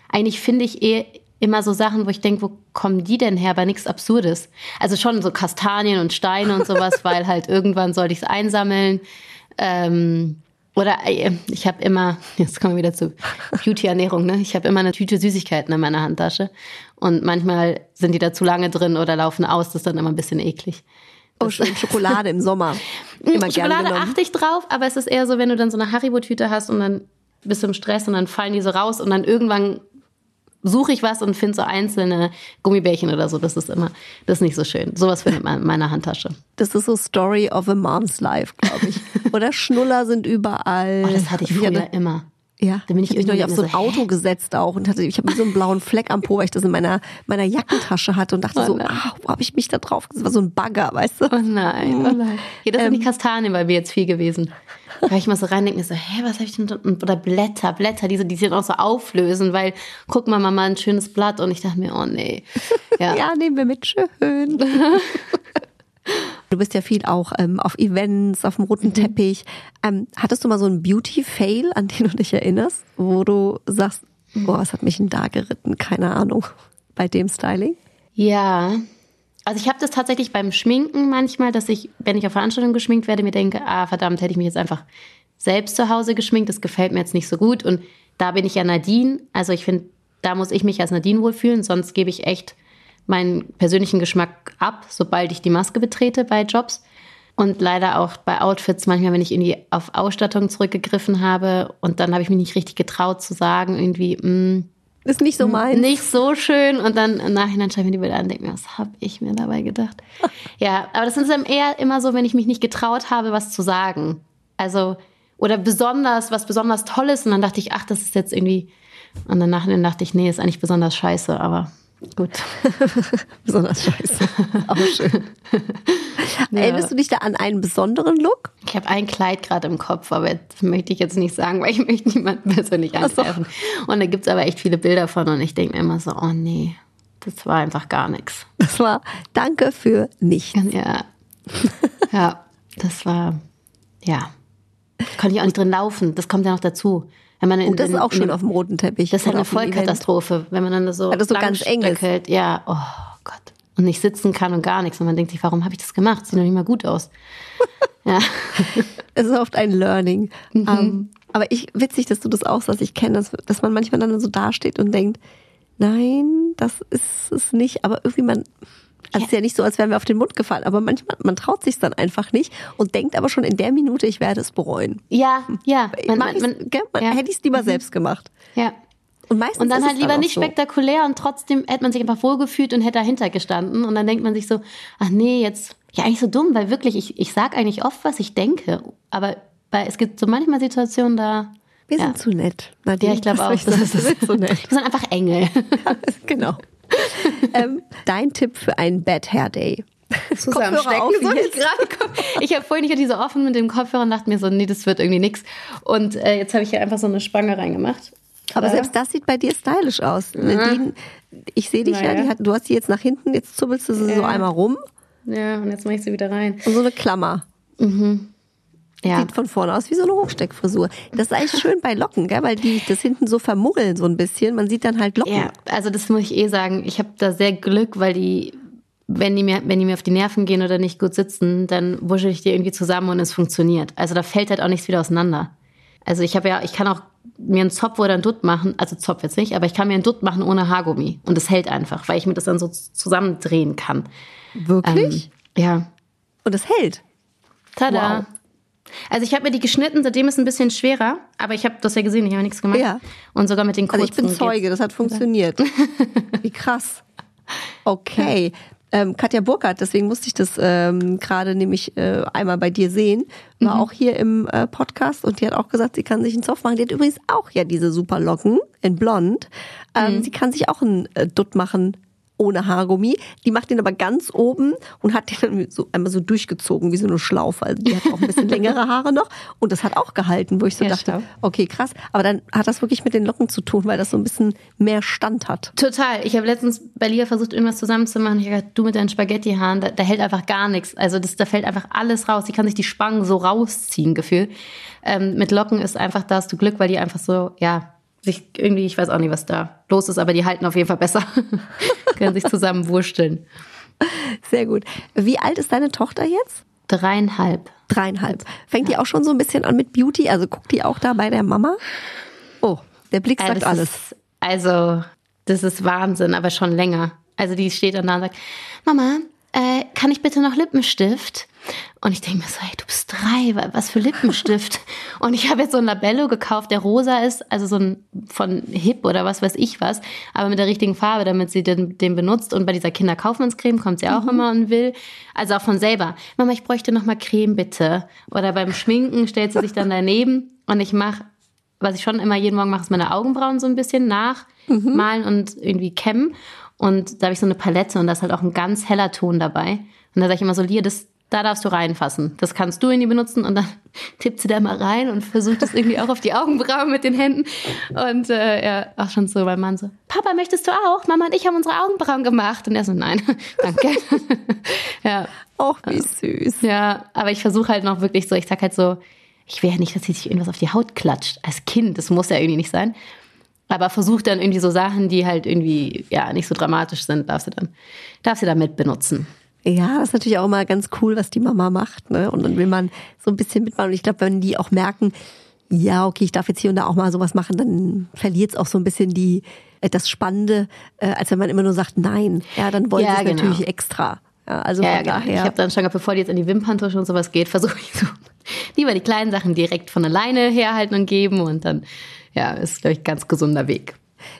Eigentlich finde ich eh immer so Sachen, wo ich denke, wo kommen die denn her? Aber nichts Absurdes. Also schon so Kastanien und Steine und sowas, weil halt irgendwann sollte ich es einsammeln. Ähm, oder äh, ich habe immer, jetzt kommen wir wieder zu Beauty-Ernährung, ne? Ich habe immer eine Tüte Süßigkeiten in meiner Handtasche. Und manchmal sind die da zu lange drin oder laufen aus. Das ist dann immer ein bisschen eklig.
Oh, schön, Schokolade im Sommer. Immer gerne
Schokolade achte ich drauf, aber es ist eher so, wenn du dann so eine Haribo-Tüte hast und dann bist du im Stress und dann fallen die so raus und dann irgendwann suche ich was und finde so einzelne Gummibärchen oder so. Das ist immer, das ist nicht so schön. Sowas findet man in meiner Handtasche.
Das ist so Story of a Mom's Life, glaube ich. Oder Schnuller sind überall.
Oh, das hatte ich
Ja,
früher
ne?
immer.
Ja,
Da bin ich
ich
irgendwie
auf so ein
so,
Auto gesetzt auch und hatte, ich habe so einen blauen Fleck am Po, weil ich das in meiner, meiner Jackentasche hatte und dachte
Oh
so, ah, wo habe ich mich da drauf? Das war so ein Bagger, weißt du?
Oh nein, oh nein. Ja, das sind
Ähm.
die Kastanien bei mir jetzt viel gewesen. Da ich mal so reindenken, so, hä, was habe ich denn da? Oder Blätter, Blätter, diese, die sich dann auch so auflösen, weil, guck mal, Mama, ein schönes Blatt. Und ich dachte mir, oh nee. Ja.
Ja, nehmen wir mit, schön. Du bist ja viel auch ähm, auf Events, auf dem
Mhm.
roten Teppich. Ähm, hattest du mal so einen Beauty-Fail, an den du dich erinnerst, wo du sagst, boah, was hat mich denn da geritten? Keine Ahnung. Bei dem Styling?
Ja. Also ich habe das tatsächlich beim Schminken manchmal, dass ich, wenn ich auf Veranstaltungen geschminkt werde, mir denke, ah verdammt, hätte ich mich jetzt einfach selbst zu Hause geschminkt, das gefällt mir jetzt nicht so gut. Und da bin ich ja Nadine. Also ich finde, da muss ich mich als Nadine wohlfühlen, sonst gebe ich echt meinen persönlichen Geschmack ab, sobald ich die Maske betrete bei Jobs. Und leider auch bei Outfits, manchmal, wenn ich irgendwie auf Ausstattung zurückgegriffen habe und dann habe ich mich nicht richtig getraut zu sagen, irgendwie, mh,
Ist nicht so meins.
nicht so schön. Und dann im Nachhinein schaue ich mir die Bilder an und denke mir, was habe ich mir dabei gedacht? ja, aber das ist dann eher immer so, wenn ich mich nicht getraut habe, was zu sagen. Also, oder besonders, was besonders Tolles. Und dann dachte ich, ach, das ist jetzt irgendwie. Und dann nachhinein dachte ich, nee, ist eigentlich besonders scheiße, aber gut.
Besonders scheiße. Aber schön. Erinnerst du dich da an einen besonderen Look?
Ich habe ein Kleid gerade im Kopf, aber das möchte ich jetzt nicht sagen, weil ich möchte niemanden persönlich
Ach so.
Und da gibt es aber echt viele Bilder von und ich denke mir immer so, oh nee, das war einfach gar nichts.
Das war Danke für nichts.
Ja. Ja, das war, ja. Konnte ich auch nicht drin laufen. Das kommt ja noch dazu. Wenn man in,
Und das ist
in-
auch
in
schon
dem-
auf dem roten Teppich.
Das ist halt eine. Vollkatastrophe, wenn man dann so,
Weil das so ganz eng ist.
stöckelt. Ja, oh Gott. Und nicht sitzen kann und gar nichts. Und man denkt sich, warum habe ich das gemacht? Sieht doch nicht mal gut aus. ja.
Es ist oft ein Learning.
Mhm.
Ähm, aber ich, witzig, dass du das auch sagst. Ich kenne das, dass man manchmal dann so dasteht und denkt, nein, das ist es nicht. Aber irgendwie man, also es ist ja nicht so, als wären wir auf den Mund gefallen. Aber manchmal, man traut sich dann einfach nicht und denkt aber schon in der Minute, ich werde es bereuen.
Ja, ja. Man,
Man,
man, man, ja.
Hätte ich es lieber selbst gemacht.
ja.
Und meistens
Und dann
ist
halt lieber
auch
nicht
so.
spektakulär und trotzdem hätte man sich einfach wohlgefühlt und hätte dahinter gestanden. Und dann denkt man sich so, ach nee, jetzt, ja eigentlich so dumm, weil wirklich, ich, ich sag eigentlich oft, was ich denke. Aber bei, es gibt so manchmal Situationen, da,
Wir
ja.
sind zu nett. Nadine,
ja, ich glaube auch,
ich
das ist
Wir sind zu nett.
Wir sind einfach Engel.
genau. ähm, dein Tipp für einen Bad Hair Day.
zusammenstecken.
auf
So,
jetzt?
ich gerade ich habe vorhin nicht diese offen mit dem Kopfhörer und dachte mir so, nee, das wird irgendwie nix. Und äh, jetzt habe ich hier einfach so eine Spange reingemacht.
Aber
Ja.
selbst das sieht bei dir stylisch aus. Nadine, ich sehe dich ja, die hat, du hast die jetzt nach hinten, jetzt zubbelst du sie so
Ja.
einmal rum
Ja, und jetzt mache ich sie wieder rein.
und so eine Klammer.
Ja.
Sieht von vorne aus wie so eine Hochsteckfrisur. Das ist eigentlich schön bei Locken, gell? weil die das hinten so vermuggeln so ein bisschen. Man sieht dann halt Locken.
Ja, also das muss ich eh sagen. Ich habe da sehr Glück, weil die, wenn die, mir, wenn die mir auf die Nerven gehen oder nicht gut sitzen, dann wuschel ich die irgendwie zusammen und es funktioniert. Also da fällt halt auch nichts wieder auseinander. Also ich habe ja, ich kann auch mir einen Zopf oder einen Dutt machen, also Zopf jetzt nicht, aber ich kann mir einen Dutt machen ohne Haargummi und es hält einfach, weil ich mir das dann so zusammendrehen kann.
Wirklich?
Ähm, ja.
Und es hält.
Tada.
Wow.
Also ich habe mir die geschnitten, seitdem ist es ein bisschen schwerer, aber ich habe das ja gesehen, ich habe nichts gemacht.
Ja.
Und sogar mit den
Also
kurzen
ich bin
geht's.
Zeuge, das hat funktioniert. Wie krass. Okay. Ähm, Katja Burkhardt, deswegen musste ich das ähm, gerade nämlich äh, einmal bei dir sehen, war
Mhm.
auch hier im äh, Podcast und die hat auch gesagt, sie kann sich einen Zopf machen. Die hat übrigens auch ja diese super Locken in Blond. Ähm,
Mhm.
Sie kann sich auch einen äh, Dutt machen ohne Haargummi. Die macht den aber ganz oben und hat den dann so einmal so durchgezogen wie so eine Schlaufe. Also die hat auch ein bisschen längere Haare noch und das hat auch gehalten, wo ich so
Ja,
dachte,
schlau.
okay, krass. Aber dann hat das wirklich mit den Locken zu tun, weil das so ein bisschen mehr Stand hat.
Total. Ich habe letztens bei Lia versucht, irgendwas zusammenzumachen. Ich habe gedacht, du mit deinen Spaghetti-Haaren, da, da hält einfach gar nichts. Also das, da fällt einfach alles raus. Die kann sich die Spangen so rausziehen, Gefühl. Ähm, mit Locken ist einfach, da hast du Glück, weil die einfach so, ja, sich irgendwie, ich weiß auch nicht, was da los ist, aber die halten auf jeden Fall besser. Können sich zusammenwursteln.
Sehr gut. Wie alt ist deine Tochter jetzt?
Dreieinhalb.
Dreieinhalb. Fängt die auch schon so ein bisschen an mit Beauty? Also guckt die auch da bei der Mama? Oh, der Blick
Ja,
sagt
das
alles.
Ist, also, das ist Wahnsinn, aber schon länger. Also die steht dann da und sagt, Mama, äh, kann ich bitte noch Lippenstift? Und ich denke mir so, hey, du bist drei, wa- was für Lippenstift? und ich habe jetzt so ein Labello gekauft, der rosa ist, also so ein von Hip oder was weiß ich was, aber mit der richtigen Farbe, damit sie den, den benutzt. Und bei dieser Kinderkaufmannscreme kommt sie auch immer und will. Also auch von selber. Mama, ich bräuchte noch mal Creme bitte. Oder beim Schminken stellt sie sich dann daneben und ich mache was ich schon immer jeden Morgen mache, ist meine Augenbrauen so ein bisschen nachmalen und irgendwie kämmen. Und da habe ich so eine Palette und da ist halt auch ein ganz heller Ton dabei. Und da sage ich immer so, Lia, das, da darfst du reinfassen. Das kannst du in die benutzen und dann tippt sie da mal rein und versucht es irgendwie auch auf die Augenbrauen mit den Händen. Und äh, ja, auch schon so mein Mann so, Papa, möchtest du auch? Mama und ich haben unsere Augenbrauen gemacht. Und er so, nein, danke. ja,
Och, wie süß.
ja, aber ich versuche halt noch wirklich so, ich sag halt so, ich will ja nicht, dass sie sich irgendwas auf die Haut klatscht. Als Kind, das muss ja irgendwie nicht sein. Aber versuch dann irgendwie so Sachen, die halt irgendwie, ja, nicht so dramatisch sind, darf sie dann, darf sie dann mit benutzen.
Ja, das ist natürlich auch immer ganz cool, was die Mama macht. Ne? Und dann will man so ein bisschen mitmachen. Und ich glaube, wenn die auch merken, ja, okay, ich darf jetzt hier und da auch mal sowas machen, dann verliert es auch so ein bisschen die äh, das Spannende, äh, als wenn man immer nur sagt Nein. Ja, dann wollen
Ja,
sie es
genau.
natürlich extra. Ja, also
Ja,
von
ja, genau.
daher.
Ich habe dann schon gehabt, bevor die jetzt in die Wimperntusche und sowas geht, versuche ich so lieber die kleinen Sachen direkt von alleine herhalten und geben und dann, ja, ist, glaube ich, ein ganz gesunder Weg.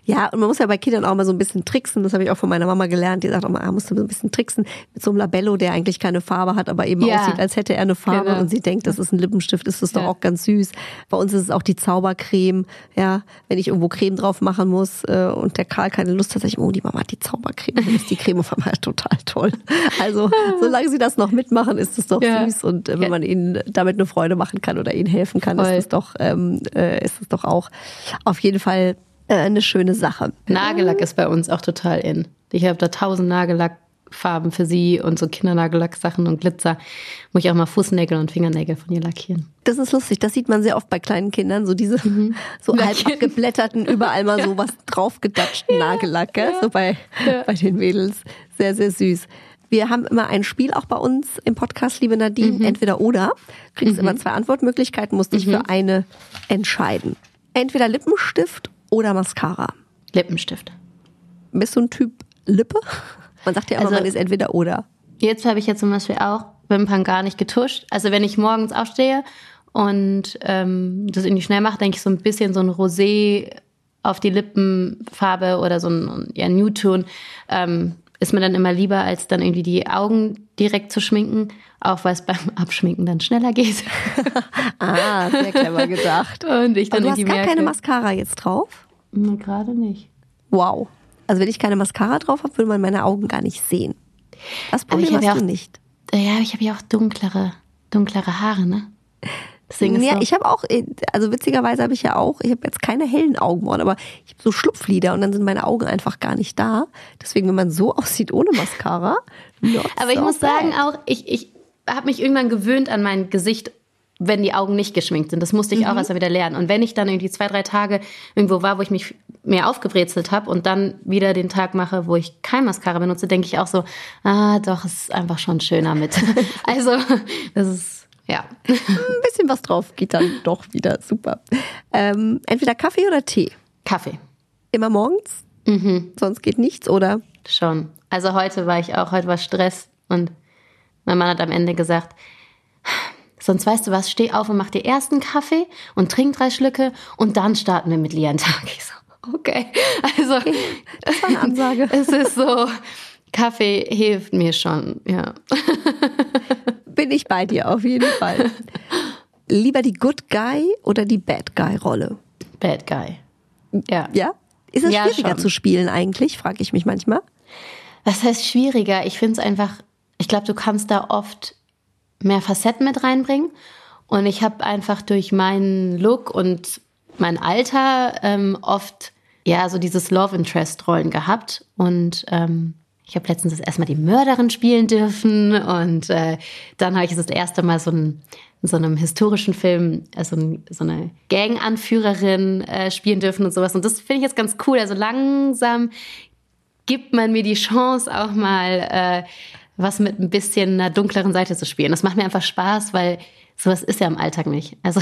Ja, und man muss ja bei Kindern auch mal so ein bisschen tricksen. Das habe ich auch von meiner Mama gelernt. Die sagt auch mal, ah, musst du so ein bisschen tricksen mit so einem Labello, der eigentlich keine Farbe hat, aber eben
Ja.
aussieht, als hätte er eine Farbe.
Genau.
Und sie denkt, das ist ein Lippenstift, ist das doch
Ja.
auch ganz süß. Bei uns ist es auch die Zaubercreme. Ja, wenn ich irgendwo Creme drauf machen muss äh, und der Karl keine Lust hat, sage ich, oh, die Mama hat die Zaubercreme. Dann ist die Creme auf einmal total toll. Also, solange sie das noch mitmachen, ist es doch
Ja.
süß. Und äh, wenn man ihnen damit eine Freude machen kann oder ihnen helfen kann, ist
Voll.
es doch, ähm, äh, ist es doch auch auf jeden Fall äh, eine schöne Sache.
Nagellack ist bei uns auch total in. Ich habe da tausend Nagellackfarben für sie und so Kindernagellacksachen und Glitzer. Muss ich auch mal Fußnägel und Fingernägel von ihr lackieren.
Das ist lustig, das sieht man sehr oft bei kleinen Kindern, so diese so halb
Lackieren.
abgeblätterten, überall mal so was draufgedatschten Nagellack, gell? so bei, bei den Mädels. Sehr, sehr süß. Wir haben immer ein Spiel auch bei uns im Podcast, liebe Nadine, entweder oder. Kriegst immer zwei Antwortmöglichkeiten, musst dich für eine entscheiden. Entweder Lippenstift oder Mascara.
Lippenstift.
Bist du ein Typ Lippe? Man sagt ja immer,
Also-
man ist entweder oder.
Jetzt habe ich ja zum Beispiel auch Wimpern gar nicht getuscht. Also wenn ich morgens aufstehe und ähm, das irgendwie schnell mache, denke ich so ein bisschen so ein Rosé auf die Lippenfarbe oder so ein ja, Nude-Ton ähm, ist mir dann immer lieber, als dann irgendwie die Augen direkt zu schminken, auch weil es beim Abschminken dann schneller geht.
Ah, sehr clever gedacht.
Und ich
Aber
dann
du hast gar
merke,
keine Mascara jetzt drauf?
Gerade nicht.
Wow. Also wenn ich keine Mascara drauf habe, würde man meine Augen gar nicht sehen. Das Problem hast
ja
du
auch,
nicht.
Ja, ich habe ja auch dunklere, dunklere Haare, ne?
Deswegen ja, ich habe auch, also witzigerweise habe ich ja auch, ich habe jetzt keine hellen Augenbrauen, aber ich habe so Schlupflider und dann sind meine Augen einfach gar nicht da. Deswegen, wenn man so aussieht ohne Mascara.
Aber ich muss bad. sagen auch, ich, ich habe mich irgendwann gewöhnt an mein Gesicht wenn die Augen nicht geschminkt sind. Das musste ich mhm. auch erst wieder lernen. Und wenn ich dann irgendwie zwei, drei Tage irgendwo war, wo ich mich mehr aufgebrezelt habe und dann wieder den Tag mache, wo ich kein Mascara benutze, denke ich auch so, ah, doch, es ist einfach schon schöner mit. also, das ist, ja.
Ein bisschen was drauf geht dann doch wieder. Super. Ähm, entweder Kaffee oder Tee?
Kaffee.
Immer morgens? Mhm. Sonst geht nichts, oder?
Schon. Also heute war ich auch, heute war Stress und mein Mann hat am Ende gesagt, Sonst weißt du was, steh auf und mach dir erst einen Kaffee und trink drei Schlücke und dann starten wir mit Lian Tag. Ich so, okay. Also,
das war eine Ansage.
es ist so, Kaffee hilft mir schon, ja.
Bin ich bei dir, auf jeden Fall. Lieber die Good Guy oder die Bad Guy Rolle?
Bad Guy. Ja.
Ja? Ist es ja, schwieriger schon. zu spielen eigentlich, frage ich mich manchmal.
Was heißt schwieriger? Ich finde es einfach, ich glaube, du kannst da oft mehr Facetten mit reinbringen. Und ich habe einfach durch meinen Look und mein Alter ähm, oft ja so dieses Love Interest Rollen gehabt und ähm, ich habe letztens das erstmal die Mörderin spielen dürfen und äh, dann habe ich das erste Mal so ein in so einem historischen Film also so eine Gang-Anführerin äh, spielen dürfen und sowas. Und das finde ich jetzt ganz cool. Also langsam gibt man mir die Chance auch mal äh, was mit ein bisschen einer dunkleren Seite zu spielen. Das macht mir einfach Spaß, weil sowas ist ja im Alltag nicht. Also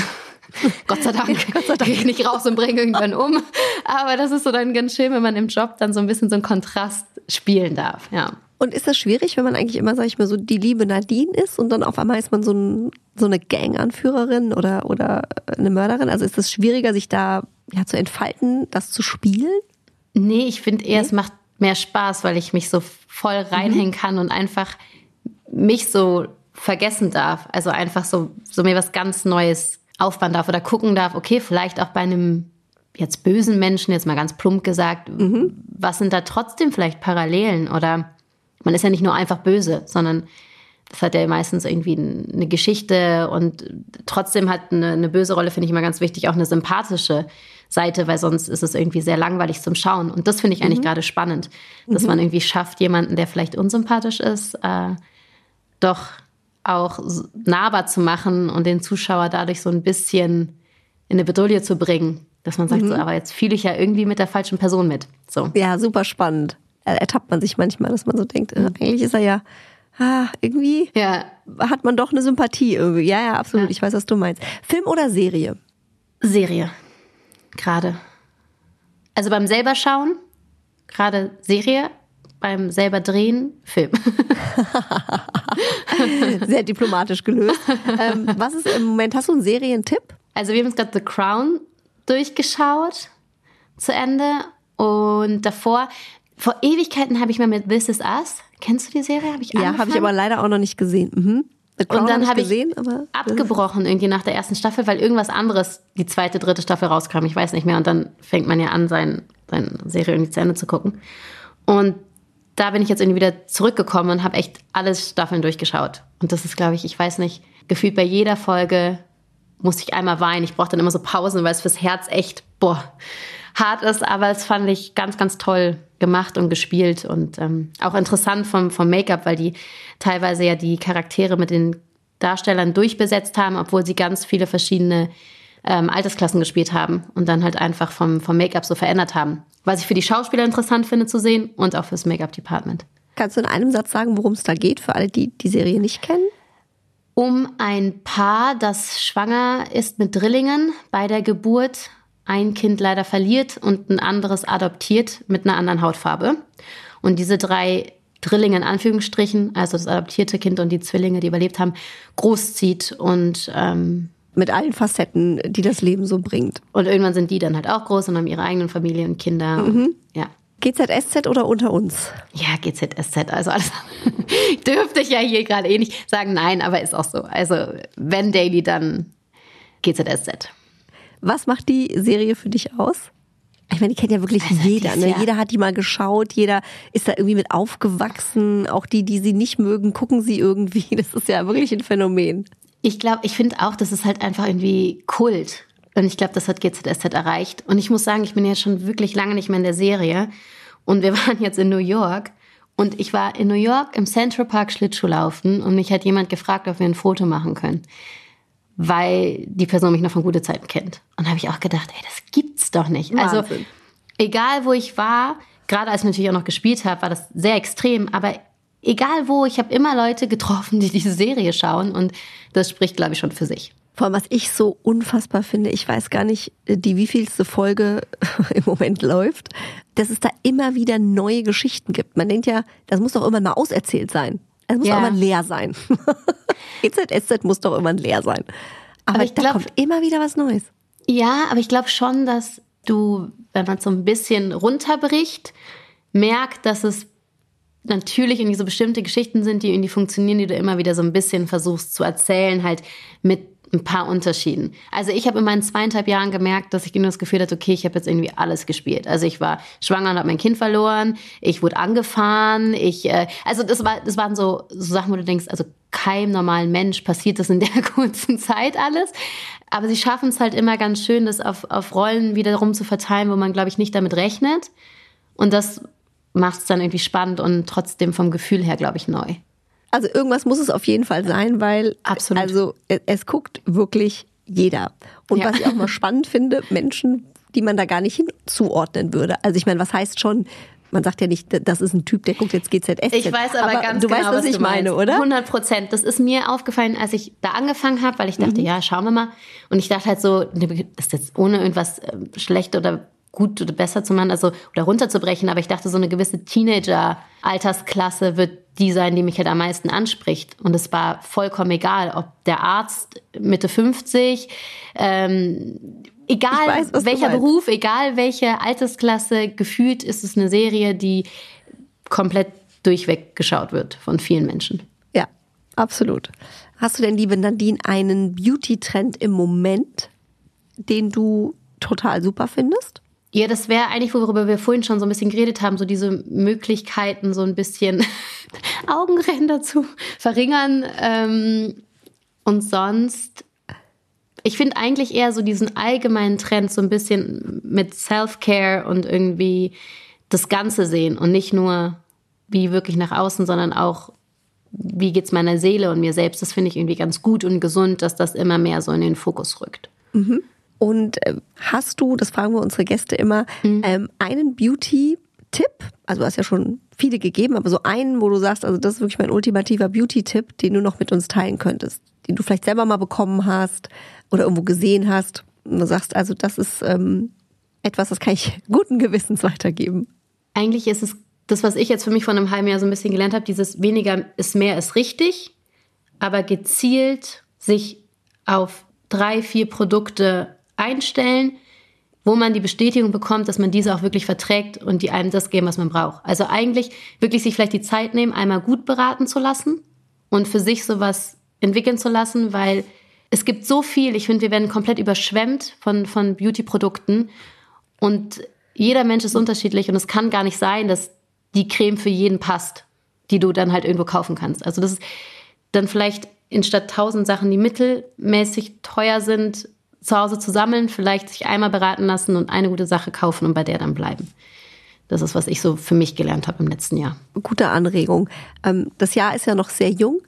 Gott sei Dank, Gott sei Dank. gehe ich nicht raus und bringe irgendwann um. Aber das ist so dann ganz schön, wenn man im Job dann so ein bisschen so einen Kontrast spielen darf. Ja.
Und ist das schwierig, wenn man eigentlich immer, sag ich mal, so die liebe Nadine ist und dann auf einmal ist man so, ein, so eine Gang-Anführerin oder, oder eine Mörderin? Also ist es schwieriger, sich da ja, zu entfalten, das zu spielen?
Nee, ich finde eher, nee? es macht mehr Spaß, weil ich mich so voll reinhängen mhm. kann und einfach mich so vergessen darf. Also einfach so, so mir was ganz Neues aufbauen darf oder gucken darf, okay, vielleicht auch bei einem jetzt bösen Menschen, jetzt mal ganz plump gesagt, mhm. was sind da trotzdem vielleicht Parallelen? Oder man ist ja nicht nur einfach böse, sondern das hat ja meistens irgendwie eine Geschichte und trotzdem hat eine, eine böse Rolle, finde ich immer ganz wichtig, auch eine sympathische Seite, weil sonst ist es irgendwie sehr langweilig zum Schauen. Und das finde ich eigentlich mhm. gerade spannend, dass mhm. man irgendwie schafft, jemanden, der vielleicht unsympathisch ist, äh, doch auch nahbar zu machen und den Zuschauer dadurch so ein bisschen in eine Bedrohung zu bringen. Dass man sagt, mhm. so, aber jetzt fühle ich ja irgendwie mit der falschen Person mit. So.
Ja, super spannend. Ertappt man sich manchmal, dass man so denkt, äh, eigentlich ist er ja ah, irgendwie ja. hat man doch eine Sympathie irgendwie. Ja, ja, absolut. Ja. Ich weiß, was du meinst. Film oder Serie?
Serie gerade. Also beim selber schauen, gerade Serie, beim selber drehen, Film.
Sehr diplomatisch gelöst. Ähm, was ist im Moment, hast du einen Serientipp?
Also wir haben jetzt gerade The Crown durchgeschaut zu Ende und davor, vor Ewigkeiten habe ich mal mit This Is Us, kennst du die Serie?
Hab ich ja, habe ich aber leider auch noch nicht gesehen. Mhm
und dann habe ich, gesehen, abgebrochen irgendwie nach der ersten Staffel, weil irgendwas anderes die zweite, dritte Staffel rauskam. Ich weiß nicht mehr. Und dann fängt man ja an, sein, seine Serie irgendwie zu Ende zu gucken. Und da bin ich jetzt irgendwie wieder zurückgekommen und habe echt alle Staffeln durchgeschaut. Und das ist, glaube ich, ich weiß nicht, gefühlt bei jeder Folge musste ich einmal weinen. Ich brauche dann immer so Pausen, weil es fürs Herz echt, boah, hart ist. Aber es fand ich ganz, ganz toll gemacht und gespielt und ähm, auch interessant vom, vom Make-up, weil die teilweise ja die Charaktere mit den Darstellern durchbesetzt haben, obwohl sie ganz viele verschiedene ähm, Altersklassen gespielt haben und dann halt einfach vom, vom Make-up so verändert haben. Was ich für die Schauspieler interessant finde zu sehen und auch fürs Make-up-Department.
Kannst du in einem Satz sagen, worum es da geht, für alle, die die Serie nicht kennen?
Um ein Paar, das schwanger ist mit Drillingen bei der Geburt ein Kind leider verliert und ein anderes adoptiert mit einer anderen Hautfarbe. Und diese drei Drillinge in Anführungsstrichen, also das adoptierte Kind und die Zwillinge, die überlebt haben, großzieht und ähm,
mit allen Facetten, die das Leben so bringt.
Und irgendwann sind die dann halt auch groß und haben ihre eigenen Familien und Kinder. Mhm. ja.
GZSZ oder unter uns?
Ja, GZSZ. Also alles dürfte ich ja hier gerade eh nicht sagen. Nein, aber ist auch so. Also wenn Daily, dann GZSZ.
Was macht die Serie für dich aus? Ich meine, die kennt ja wirklich
Also,
jeder. Ne?
ja-
Jeder hat die mal geschaut, jeder ist da irgendwie mit aufgewachsen. Auch die, die sie nicht mögen, gucken sie irgendwie. Das ist ja wirklich ein Phänomen.
Ich glaube, ich finde auch, das ist halt einfach irgendwie Kult. Und ich glaube, das hat GZSZ erreicht. Und ich muss sagen, ich bin jetzt schon wirklich lange nicht mehr in der Serie. Und wir waren jetzt in New York. Und ich war in New York im Central Park Schlittschuhlaufen und mich hat jemand gefragt, ob wir ein Foto machen können. Weil die Person mich noch von gute Zeiten kennt. Und habe ich auch gedacht, ey, das gibt's doch nicht. Also,
Wahnsinn.
egal wo ich war, gerade als ich natürlich auch noch gespielt habe, war das sehr extrem. Aber egal wo, ich habe immer Leute getroffen, die diese Serie schauen. Und das spricht, glaube ich, schon für sich.
Vor allem, was ich so unfassbar finde, ich weiß gar nicht, die wievielste Folge im Moment läuft, dass es da immer wieder neue Geschichten gibt. Man denkt ja, das muss doch irgendwann mal auserzählt sein. Es muss
Ja.
doch irgendwann leer sein. GZSZ muss doch irgendwann leer sein. Aber,
Aber ich
da
glaub-
kommt immer wieder was Neues.
Ja, aber ich glaube schon, dass du, wenn man so ein bisschen runterbricht, merkt, dass es natürlich irgendwie so bestimmte Geschichten sind, die irgendwie funktionieren, die du immer wieder so ein bisschen versuchst zu erzählen, halt mit ein paar Unterschieden. Also ich habe in meinen zweieinhalb Jahren gemerkt, dass ich nur das Gefühl hatte, okay, ich habe jetzt irgendwie alles gespielt. Also ich war schwanger und habe mein Kind verloren, ich wurde angefahren, ich, äh, also das war, das waren so, so Sachen, wo du denkst, also keinem normalen Mensch passiert das in der kurzen Zeit alles. Aber sie schaffen es halt immer ganz schön, das auf, auf Rollen wiederum zu verteilen, wo man, glaube ich, nicht damit rechnet. Und das macht es dann irgendwie spannend und trotzdem vom Gefühl her, glaube ich, neu.
Also irgendwas muss es auf jeden Fall sein, weil
Absolut.
also es, es guckt wirklich jeder. Und
Ja.
was ich auch mal spannend finde, Menschen, die man da gar nicht hinzuordnen würde. Also ich meine, was heißt schon, man sagt ja nicht, das ist ein Typ, der guckt jetzt GZSZ.
Ich weiß aber, ganz
du
genau,
weißt, was, ich
du
meine,
meinst.
oder?
100 Prozent. Das ist mir aufgefallen, als ich da angefangen habe, weil ich dachte, ja, schauen wir mal. Und ich dachte halt so, das ist jetzt ohne irgendwas äh, schlecht oder gut oder besser zu machen, also oder runterzubrechen, aber ich dachte, so eine gewisse Teenager-Altersklasse wird die sein, die mich halt am meisten anspricht. Und es war vollkommen egal, ob der Arzt Mitte 50, ähm, egal
weiß,
welcher. Beruf, egal welche Altersklasse, gefühlt ist es eine Serie, die komplett durchweg geschaut wird von vielen Menschen.
Ja, absolut. Hast du denn, liebe Nadine, einen Beauty-Trend im Moment, den du total super findest?
Ja, das wäre eigentlich, worüber wir vorhin schon so ein bisschen geredet haben, so diese Möglichkeiten, so ein bisschen Augenränder zu verringern. Ähm, und sonst, ich finde eigentlich eher so diesen allgemeinen Trend so ein bisschen mit Self-Care und irgendwie das Ganze sehen und nicht nur wie wirklich nach außen, sondern auch wie geht's meiner Seele und mir selbst. Das finde ich irgendwie ganz gut und gesund, dass das immer mehr so in den Fokus rückt.
Und äh, hast du, das fragen wir unsere Gäste immer,
Mhm.
ähm, einen Beauty-Tipp? Also du hast ja schon viele gegeben, aber so einen, wo du sagst, also das ist wirklich mein ultimativer Beauty-Tipp, den du noch mit uns teilen könntest, den du vielleicht selber mal bekommen hast oder irgendwo gesehen hast. Und du sagst, also das ist ähm, etwas, das kann ich guten Gewissens weitergeben.
Eigentlich ist es das, was ich jetzt für mich von einem halben Jahr so ein bisschen gelernt habe, dieses weniger ist mehr ist richtig, aber gezielt sich auf drei, vier Produkte einstellen, wo man die Bestätigung bekommt, dass man diese auch wirklich verträgt und die einem das geben, was man braucht. Also eigentlich wirklich sich vielleicht die Zeit nehmen, einmal gut beraten zu lassen und für sich sowas entwickeln zu lassen, weil es gibt so viel, ich finde, wir werden komplett überschwemmt von, von Beauty-Produkten und jeder Mensch ist unterschiedlich und es kann gar nicht sein, dass die Creme für jeden passt, die du dann halt irgendwo kaufen kannst. Also das ist dann vielleicht anstatt tausend Sachen, die mittelmäßig teuer sind, zu Hause zu sammeln, vielleicht sich einmal beraten lassen und eine gute Sache kaufen und bei der dann bleiben. Das ist, was ich so für mich gelernt habe im letzten Jahr.
Gute Anregung. Ähm, das Jahr ist ja noch sehr jung.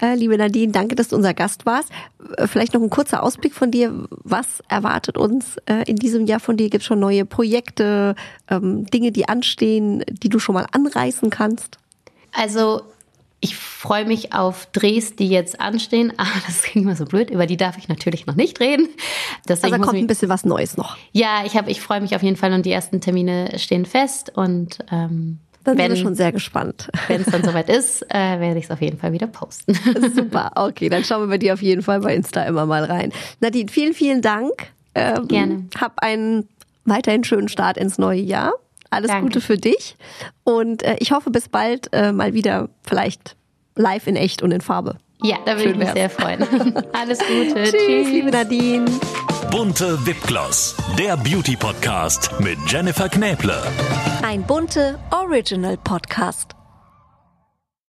Äh, liebe Nadine, danke, dass du unser Gast warst. Äh, Vielleicht noch ein kurzer Ausblick von dir. Was erwartet uns äh, in diesem Jahr von dir? Gibt es schon neue Projekte, ähm, Dinge, die anstehen, die du schon mal anreißen kannst?
Also ich freue mich auf Drehs, die jetzt anstehen, aber das klingt immer so blöd, über die darf ich natürlich noch nicht reden. Deswegen
Also kommt
ich
ein bisschen was Neues noch.
Ja, ich habe, ich freue mich auf jeden Fall und die ersten Termine stehen fest und ähm,
Dann
wenn
wir schon sehr gespannt.
wenn es dann soweit ist, äh, werde ich es auf jeden Fall wieder posten.
Super, okay, dann schauen wir bei dir auf jeden Fall bei Insta immer mal rein. Nadine, vielen, vielen Dank. Ähm,
Gerne.
Hab einen weiterhin schönen Start ins neue Jahr. Alles
Danke.
Gute für dich. Und äh, ich hoffe, bis bald äh, mal wieder vielleicht live in echt und in Farbe.
Ja, da würde ich mich
wär's.
sehr freuen. Alles Gute.
Tschüss, liebe Nadine.
Bunte Wipgloss, der Beauty Podcast mit Jennifer Knäble.
Ein bunte Original Podcast.